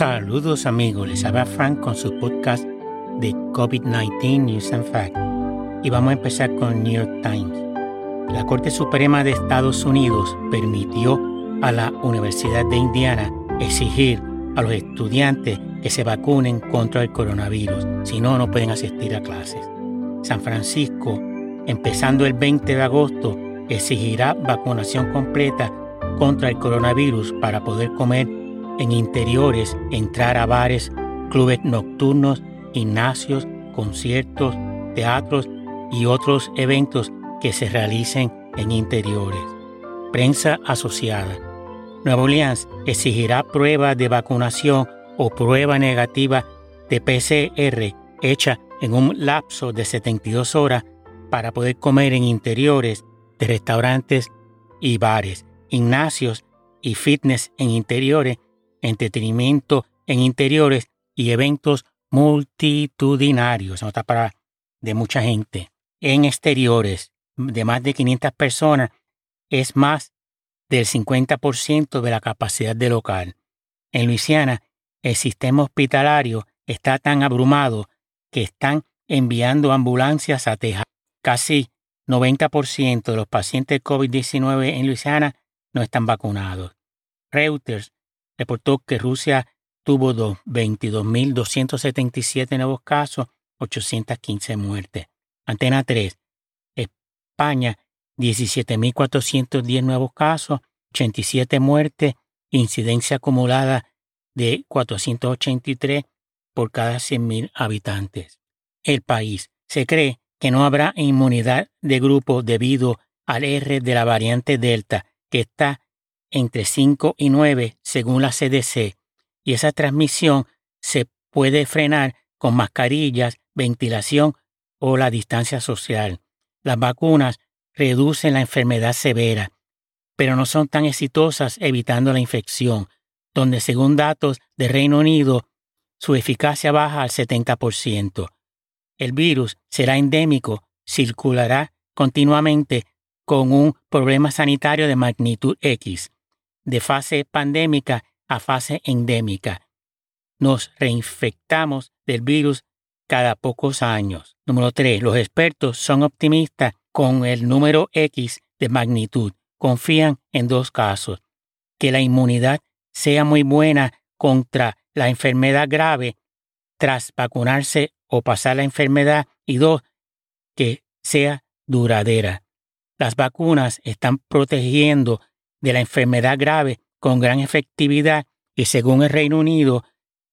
Saludos amigos, les habla Frank con su podcast de COVID-19 News and Facts. Y vamos a empezar con New York Times. La Corte Suprema de Estados Unidos permitió a la Universidad de Indiana exigir a los estudiantes que se vacunen contra el coronavirus, si no, no pueden asistir a clases. San Francisco, empezando el 20 de agosto, exigirá vacunación completa contra el coronavirus para poder comer en interiores, entrar a bares, clubes nocturnos, gimnasios, conciertos, teatros y otros eventos que se realicen en interiores. Prensa asociada. Nueva Orleans exigirá prueba de vacunación o prueba negativa de PCR hecha en un lapso de 72 horas para poder comer en interiores de restaurantes y bares, gimnasios y fitness en interiores entretenimiento en interiores y eventos multitudinarios, nota para de mucha gente. En exteriores, de más de 500 personas, es más del 50% de la capacidad de local. En Luisiana, el sistema hospitalario está tan abrumado que están enviando ambulancias a Texas. Casi 90% de los pacientes COVID-19 en Luisiana no están vacunados. Reuters reportó que Rusia tuvo 22.277 nuevos casos, 815 muertes. Antena 3. España, 17.410 nuevos casos, 87 muertes, incidencia acumulada de 483 por cada 100.000 habitantes. El país. Se cree que no habrá inmunidad de grupo debido al R de la variante Delta, que está entre 5 y 9 según la CDC, y esa transmisión se puede frenar con mascarillas, ventilación o la distancia social. Las vacunas reducen la enfermedad severa, pero no son tan exitosas evitando la infección, donde según datos de Reino Unido, su eficacia baja al 70%. El virus será endémico, circulará continuamente con un problema sanitario de magnitud X de fase pandémica a fase endémica. Nos reinfectamos del virus cada pocos años. Número 3. Los expertos son optimistas con el número X de magnitud. Confían en dos casos. Que la inmunidad sea muy buena contra la enfermedad grave tras vacunarse o pasar la enfermedad. Y dos, que sea duradera. Las vacunas están protegiendo de la enfermedad grave con gran efectividad y según el Reino Unido,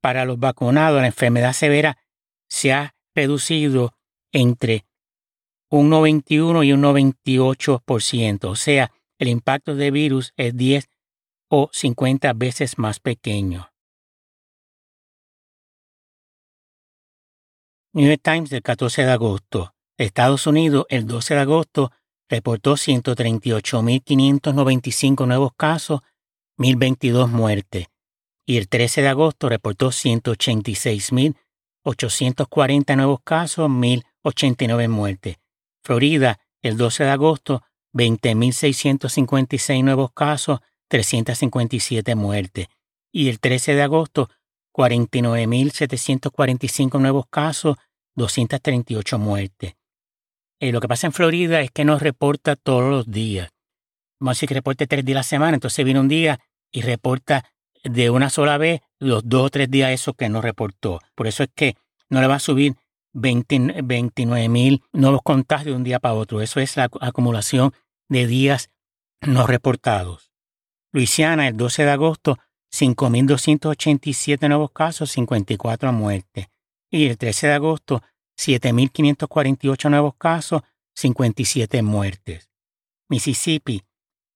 para los vacunados la enfermedad severa se ha reducido entre un 91 y un 98%, o sea, el impacto de virus es 10 o 50 veces más pequeño. New York Times del 14 de agosto. Estados Unidos el 12 de agosto reportó 138.595 nuevos casos, 1.022 muertes, y el 13 de agosto reportó 186.840 nuevos casos, 1.089 muertes. Florida, el 12 de agosto, 20.656 nuevos casos, 357 muertes. Y el 13 de agosto, 49.745 nuevos casos, 238 muertes. Eh, lo que pasa en Florida es que nos reporta todos los días. Vamos a decir que reporte tres días a la semana, entonces viene un día y reporta de una sola vez los dos o tres días esos que no reportó. Por eso es que no le va a subir 29 mil nuevos contagios de un día para otro. Eso es la acumulación de días no reportados. Luisiana, el 12 de agosto, 5.287 nuevos casos, 54 muertes. Y el 13 de agosto, 7.548 nuevos casos, 57 muertes. Mississippi,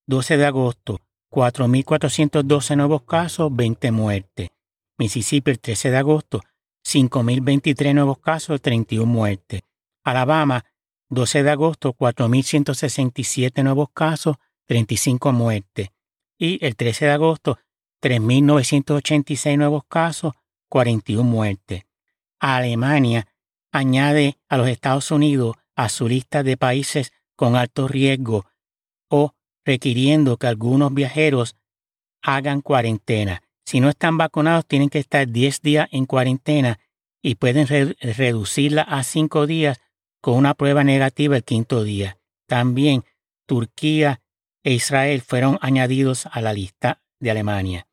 12 de agosto, 4.412 nuevos casos, 20 muertes. Mississippi, el 13 de agosto, 5.023 nuevos casos, 31 muertes. Alabama, 12 de agosto, 4.167 nuevos casos, 35 muertes. Y el 13 de agosto, 3.986 nuevos casos, 41 muertes. Alemania, añade a los Estados Unidos a su lista de países con alto riesgo o requiriendo que algunos viajeros hagan cuarentena. Si no están vacunados, tienen que estar 10 días en cuarentena y pueden reducirla a 5 días con una prueba negativa el quinto día. También Turquía e Israel fueron añadidos a la lista de Alemania.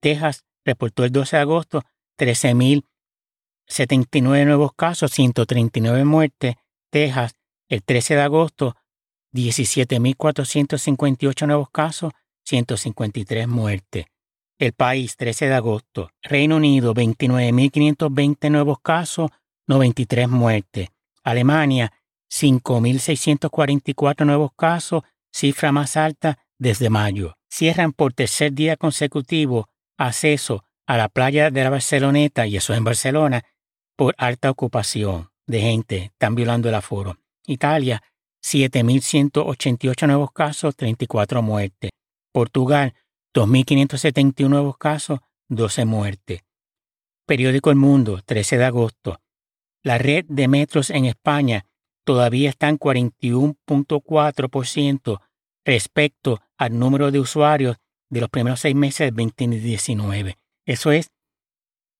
Texas reportó el 12 de agosto 13.079 nuevos casos, 139 muertes. Texas, el 13 de agosto, 17.458 nuevos casos, 153 muertes. El país, 13 de agosto. Reino Unido, 29.520 nuevos casos, 93 muertes. Alemania, 5.644 nuevos casos, cifra más alta desde mayo. Cierran por tercer día consecutivo acceso a la playa de la Barceloneta, y eso en Barcelona, por alta ocupación de gente. Están violando el aforo. Italia, 7.188 nuevos casos, 34 muertes. Portugal, 2.571 nuevos casos, 12 muertes. Periódico El Mundo, 13 de agosto. La red de metros en España todavía está en 41.4% respecto al número de usuarios de los primeros seis meses del 2019. Eso es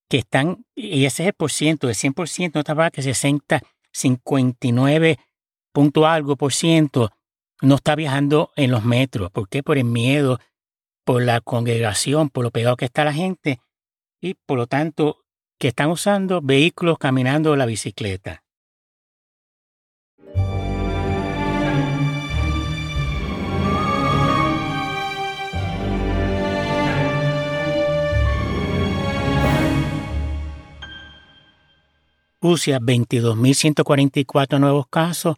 que están, y ese es el por ciento, el 100% no estaba que 60, 59 punto algo por ciento no está viajando en los metros. ¿Por qué? Por el miedo, por la congregación, por lo pegado que está la gente y por lo tanto que están usando vehículos caminando la bicicleta. Rusia, 22.144 nuevos casos,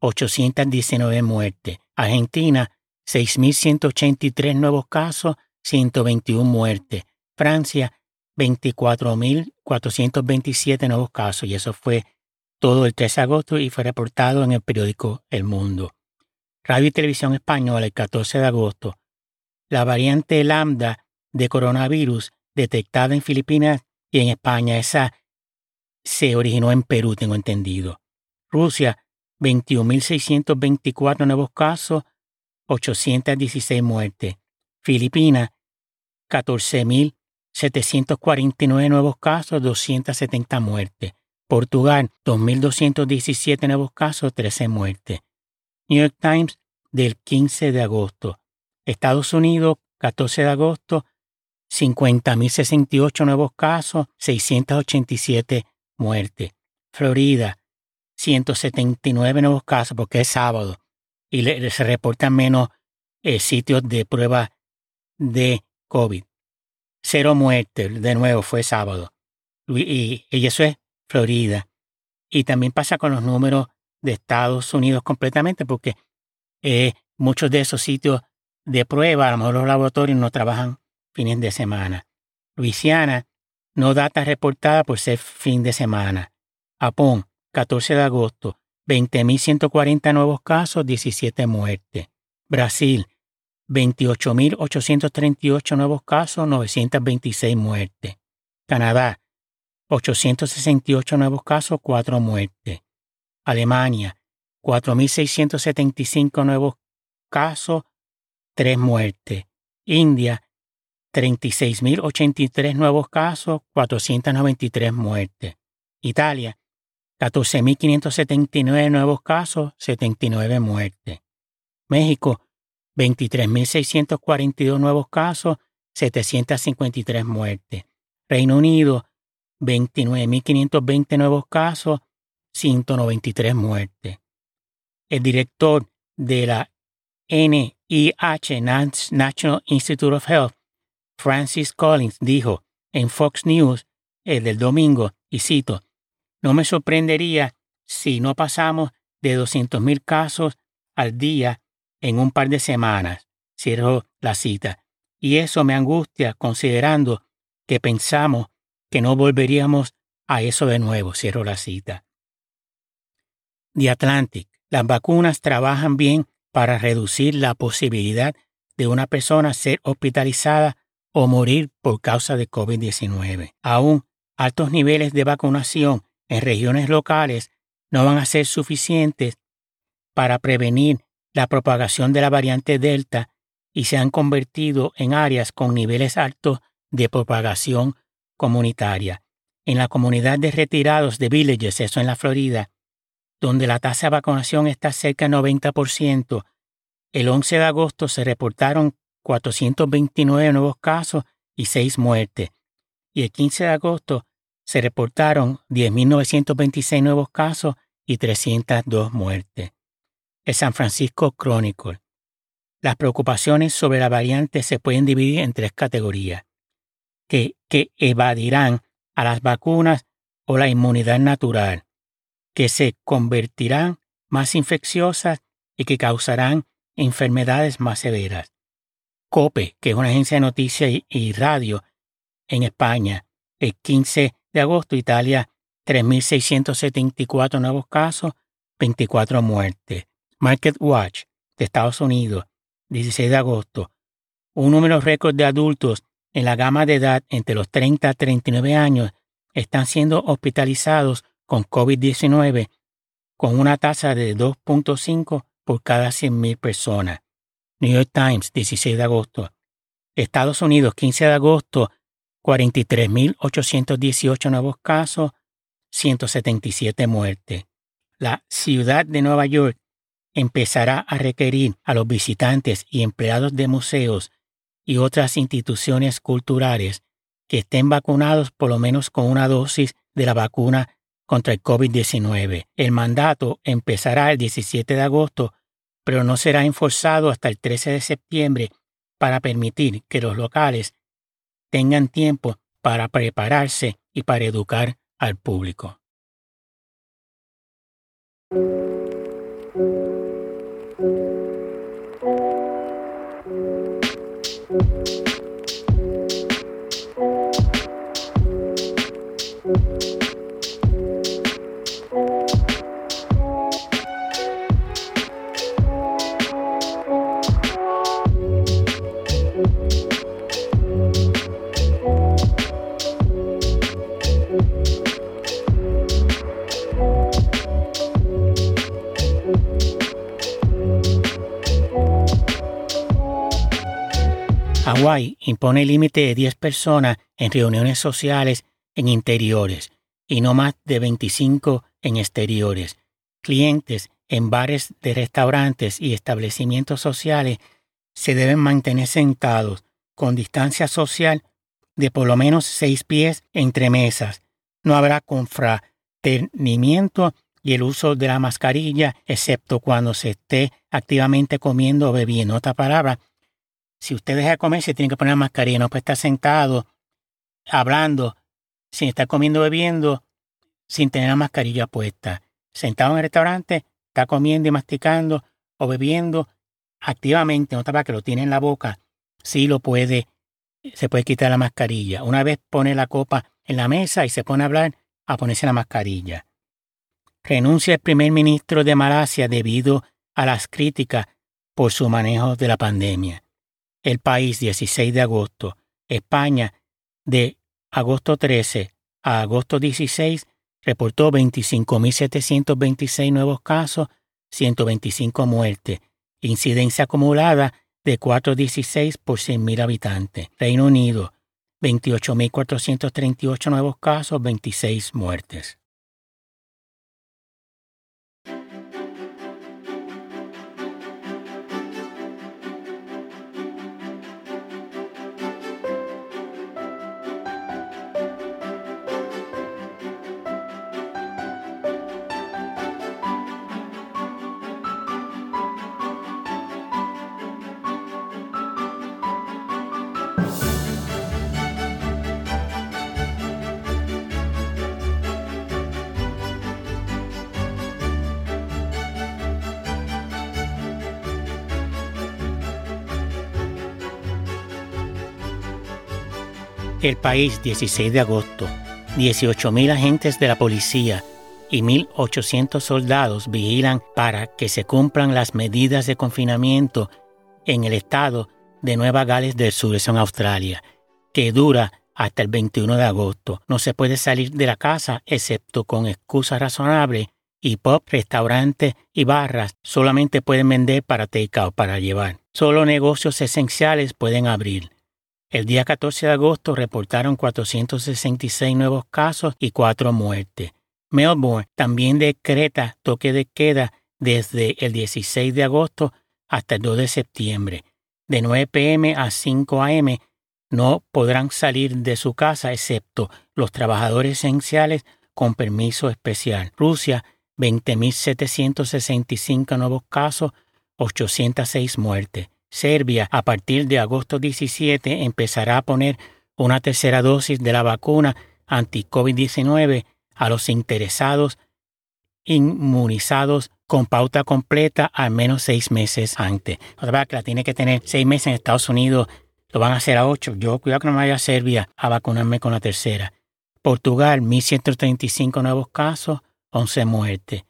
819 muertes. Argentina, 6.183 nuevos casos, 121 muertes. Francia, 24.427 nuevos casos. Y eso fue todo el 3 de agosto y fue reportado en el periódico El Mundo. Radio y Televisión Española, el 14 de agosto. La variante lambda de coronavirus detectada en Filipinas y en España, esa se originó en Perú, tengo entendido. Rusia, 21.624 nuevos casos, 816 muertes. Filipinas, 14.749 nuevos casos, 270 muertes. Portugal, 2.217 nuevos casos, 13 muertes. New York Times, del 15 de agosto. Estados Unidos, 14 de agosto, 50.068 nuevos casos, 687 muerte. Florida, 179 nuevos casos porque es sábado y se reportan menos eh, sitios de prueba de COVID. Cero muertes, de nuevo, fue sábado. Y, eso es Florida. Y también pasa con los números de Estados Unidos completamente porque eh, muchos de esos sitios de prueba, a lo mejor los laboratorios no trabajan fines de semana. Luisiana, no data reportada por ser fin de semana. Japón, 14 de agosto, 20.140 nuevos casos, 17 muertes. Brasil, 28.838 nuevos casos, 926 muertes. Canadá, 868 nuevos casos, 4 muertes. Alemania, 4.675 nuevos casos, 3 muertes. India, 36.083 nuevos casos, 493 muertes. Italia, 14.579 nuevos casos, 79 muertes. México, 23.642 nuevos casos, 753 muertes. Reino Unido, 29.520 nuevos casos, 193 muertes. El director de la NIH, National Institute of Health, Francis Collins dijo en Fox News el del domingo, y cito, no me sorprendería si no pasamos de 200.000 casos al día en un par de semanas. Cierro la cita. Y eso me angustia considerando que pensamos que no volveríamos a eso de nuevo. Cierro la cita. The Atlantic. Las vacunas trabajan bien para reducir la posibilidad de una persona ser hospitalizada o morir por causa de COVID-19. Aún altos niveles de vacunación en regiones locales no van a ser suficientes para prevenir la propagación de la variante Delta y se han convertido en áreas con niveles altos de propagación comunitaria. En la comunidad de retirados de Villages, eso en la Florida, donde la tasa de vacunación está cerca del 90%, el 11 de agosto se reportaron 429 nuevos casos y 6 muertes, y el 15 de agosto se reportaron 10.926 nuevos casos y 302 muertes. El San Francisco Chronicle. Las preocupaciones sobre la variante se pueden dividir en tres categorías, que, que evadirán a las vacunas o la inmunidad natural, que se convertirán más infecciosas y que causarán enfermedades más severas. COPE, que es una agencia de noticias y, radio en España, el 15 de agosto, Italia, 3.674 nuevos casos, 24 muertes. Market Watch de Estados Unidos, 16 de agosto, un número récord de adultos en la gama de edad entre los 30 a 39 años están siendo hospitalizados con COVID-19 con una tasa de 2.5 por cada 100.000 personas. New York Times, 16 de agosto. Estados Unidos, 15 de agosto, 43.818 nuevos casos, 177 muertes. La ciudad de Nueva York empezará a requerir a los visitantes y empleados de museos y otras instituciones culturales que estén vacunados por lo menos con una dosis de la vacuna contra el COVID-19. El mandato empezará el 17 de agosto, pero no será enforzado hasta el 13 de septiembre para permitir que los locales tengan tiempo para prepararse y para educar al público. Impone límite de 10 personas en reuniones sociales en interiores y no más de 25 en exteriores. Clientes en bares de restaurantes y establecimientos sociales se deben mantener sentados con distancia social de por lo menos seis pies entre mesas. No habrá confraternimiento y el uso de la mascarilla, excepto cuando se esté activamente comiendo o bebiendo. Otra palabra, si usted deja de comer, se tiene que poner la mascarilla, no puede estar sentado, hablando, sin estar comiendo bebiendo, sin tener la mascarilla puesta. Sentado en el restaurante, está comiendo y masticando o bebiendo activamente, no para que lo tiene en la boca, sí lo puede, se puede quitar la mascarilla. Una vez pone la copa en la mesa y se pone a hablar, a ponerse la mascarilla. Renuncia el primer ministro de Malasia debido a las críticas por su manejo de la pandemia. El país 16 de agosto. España de agosto 13 a agosto 16 reportó 25.726 nuevos casos, 125 muertes, incidencia acumulada de 4.16 por 100.000 habitantes. Reino Unido, 28.438 nuevos casos, 26 muertes. El país, 16 de agosto. 18.000 agentes de la policía y 1.800 soldados vigilan para que se cumplan las medidas de confinamiento en el estado de Nueva Gales del Sur, en Australia, que dura hasta el 21 de agosto. No se puede salir de la casa excepto con excusa razonable y pop, restaurantes y barras solamente pueden vender para take-out, para llevar. Solo negocios esenciales pueden abrir. El día 14 de agosto reportaron 466 nuevos casos y cuatro muertes. Melbourne también decreta toque de queda desde el 16 de agosto hasta el 2 de septiembre. De 9 pm a 5 am no podrán salir de su casa excepto los trabajadores esenciales con permiso especial. Rusia, 20.765 nuevos casos, 806 muertes. Serbia, a partir de agosto 17, empezará a poner una tercera dosis de la vacuna anti-COVID-19 a los interesados inmunizados con pauta completa al menos seis meses antes. O sea, que la tiene que tener seis meses en Estados Unidos, lo van a hacer a ocho. Yo cuidado que no me vaya a Serbia a vacunarme con la tercera. Portugal, 1.135 nuevos casos, 11 muertes.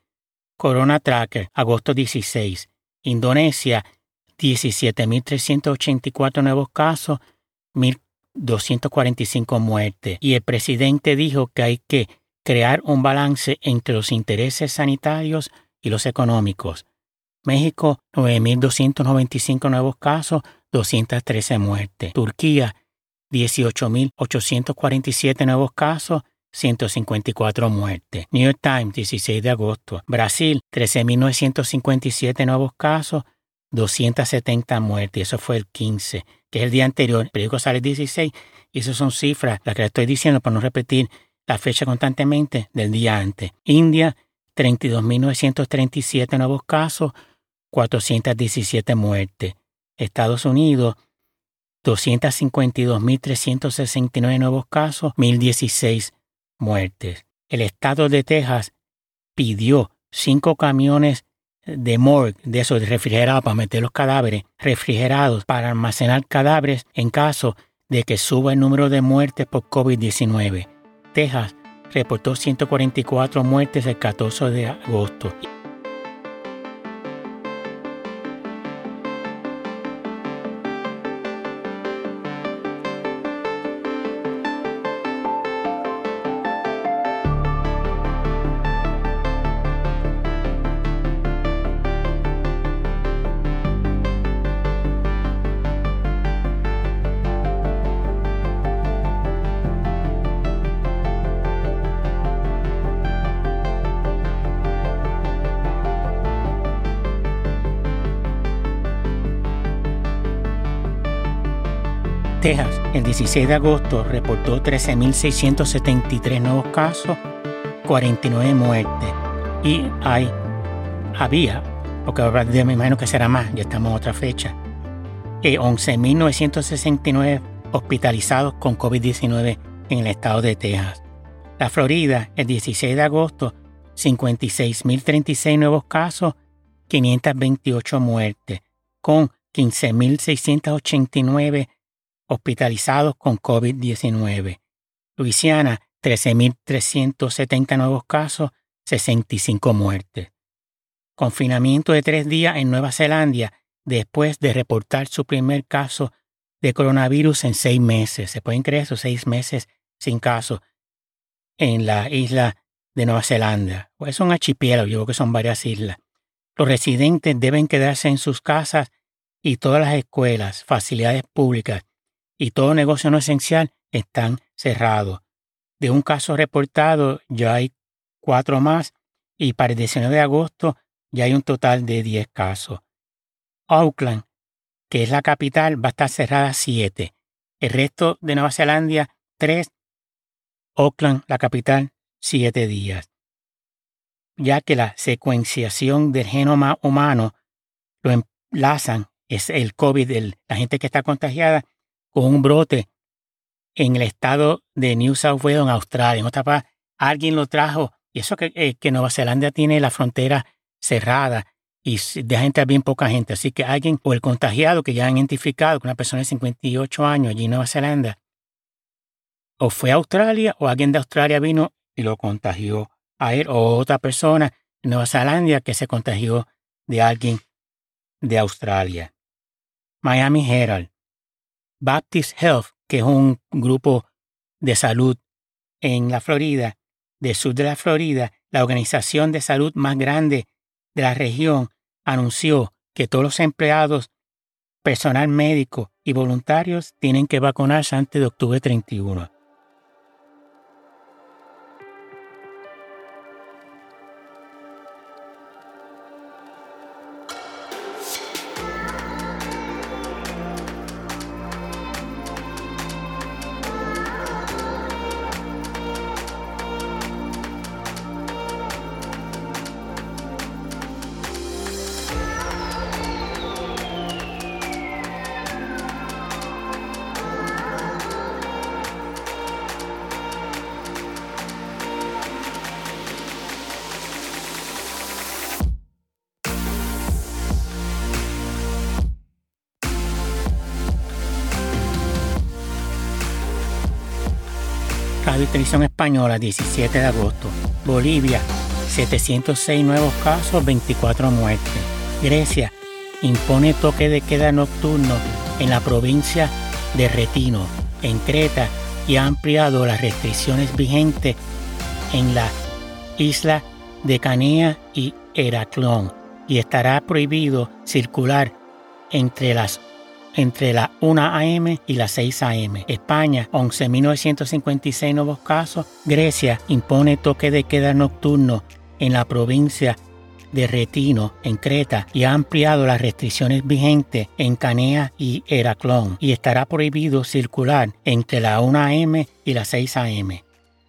Corona Tracker, agosto 16. Indonesia, 17.384 nuevos casos, 1.245 muertes. Y el presidente dijo que hay que crear un balance entre los intereses sanitarios y los económicos. México, 9.295 nuevos casos, 213 muertes. Turquía, 18.847 nuevos casos, 154 muertes. New York Times, 16 de agosto. Brasil, 13.957 nuevos casos, 270 muertes. Eso fue el 15, que es el día anterior. El periódico sale el 16 y esas son cifras, las que le estoy diciendo para no repetir la fecha constantemente del día antes. India, 32.937 nuevos casos, 417 muertes. Estados Unidos, 252.369 nuevos casos, 1.016 muertes. El estado de Texas pidió cinco camiones de morgue, de esos refrigerados para meter los cadáveres, refrigerados para almacenar cadáveres en caso de que suba el número de muertes por COVID-19. Texas reportó 144 muertes el 14 de agosto. Texas, el 16 de agosto, reportó 13.673 nuevos casos, 49 muertes. Y hay, había, porque ahora me imagino que será más, ya estamos en otra fecha, 11.969 eh, hospitalizados con COVID-19 en el estado de Texas. La Florida, el 16 de agosto, 56.036 nuevos casos, 528 muertes, con 15.689 hospitalizados con COVID-19. Luisiana, 13.370 nuevos casos, 65 muertes. Confinamiento de tres días en Nueva Zelanda después de reportar su primer caso de coronavirus en seis meses. ¿Se pueden creer esos seis meses sin caso en la isla de Nueva Zelanda? Pues es un archipiélago, yo creo que son varias islas. Los residentes deben quedarse en sus casas y todas las escuelas, facilidades públicas y todo negocio no esencial están cerrados. De un caso reportado ya hay cuatro más y para el 19 de agosto ya hay un total de 10 casos. Auckland, que es la capital, va a estar cerrada siete. El resto de Nueva Zelanda, tres. Auckland, la capital, siete días. Ya que la secuenciación del genoma humano lo enlazan, es el COVID, la gente que está contagiada, con un brote en el estado de New South Wales, en Australia. En otra alguien lo trajo. Y eso que, eh, que Nueva Zelanda tiene la frontera cerrada y deja entrar bien poca gente. Así que alguien, o el contagiado que ya han identificado, que una persona de 58 años allí en Nueva Zelanda, o fue a Australia, o alguien de Australia vino y lo contagió a él, o otra persona en Nueva Zelanda que se contagió de alguien de Australia. Miami Herald. Baptist Health, que es un grupo de salud en la Florida, del sur de la Florida, la organización de salud más grande de la región, anunció que todos los empleados, personal médico y voluntarios tienen que vacunarse antes de octubre 31. Radio Televisión Española, 17 de agosto. Bolivia, 706 nuevos casos, 24 muertes. Grecia impone toque de queda nocturno en la provincia de Retino, en Creta, y ha ampliado las restricciones vigentes en la isla de Canea y Heraclón, y estará prohibido circular entre las entre la 1 a.m. y las 6 a.m. España, 11.956 nuevos casos. Grecia impone toque de queda nocturno en la provincia de Retino, en Creta, y ha ampliado las restricciones vigentes en Canea y Heraclón, y estará prohibido circular entre la 1 a.m. y las 6 a.m.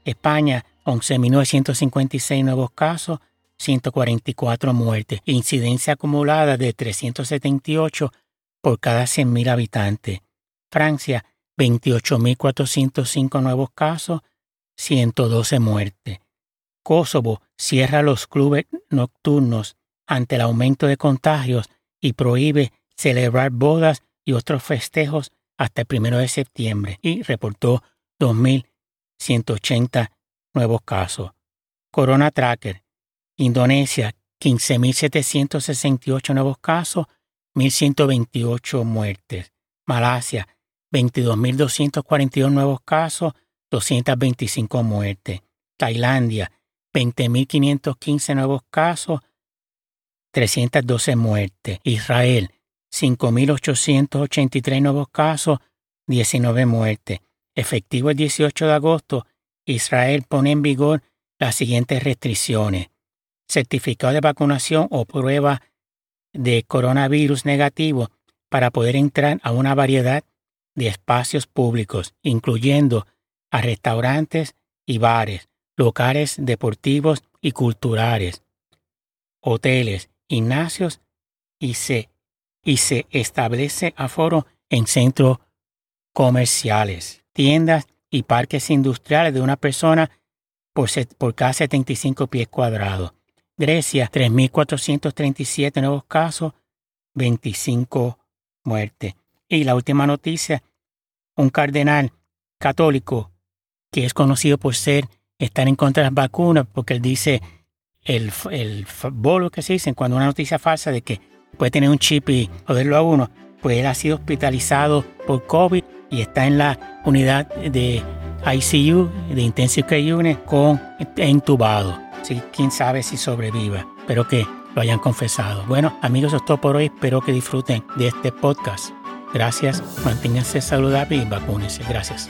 España, 11.956 nuevos casos, 144 muertes, incidencia acumulada de 378 por cada 100.000 habitantes. Francia, 28.405 nuevos casos, 112 muertes. Kosovo cierra los clubes nocturnos ante el aumento de contagios y prohíbe celebrar bodas y otros festejos hasta el 1 de septiembre y reportó 2.180 nuevos casos. Corona Tracker, Indonesia, 15.768 nuevos casos, 1.128 muertes. Malasia, 22.242 nuevos casos, 225 muertes. Tailandia, 20.515 nuevos casos, 312 muertes. Israel, 5.883 nuevos casos, 19 muertes. Efectivo el 18 de agosto, Israel pone en vigor las siguientes restricciones. Certificado de vacunación o prueba de coronavirus negativo para poder entrar a una variedad de espacios públicos, incluyendo a restaurantes y bares, locales deportivos y culturales, hoteles, gimnasios y se, y se establece aforo en centros comerciales, tiendas y parques industriales de una persona por, por cada 75 pies cuadrados. Grecia, 3.437 nuevos casos, 25 muertes. Y la última noticia, un cardenal católico que es conocido por ser, estar en contra de las vacunas, porque él dice el, el bolo que se dice cuando una noticia falsa de que puede tener un chip y joderlo a uno, pues él ha sido hospitalizado por COVID y está en la unidad de ICU, de Intensive Care Unit, con entubado. Sí, quién sabe si sobreviva. Espero que lo hayan confesado. Bueno, amigos, eso es por hoy. Espero que disfruten de este podcast. Gracias, manténganse saludables y vacúnense. Gracias.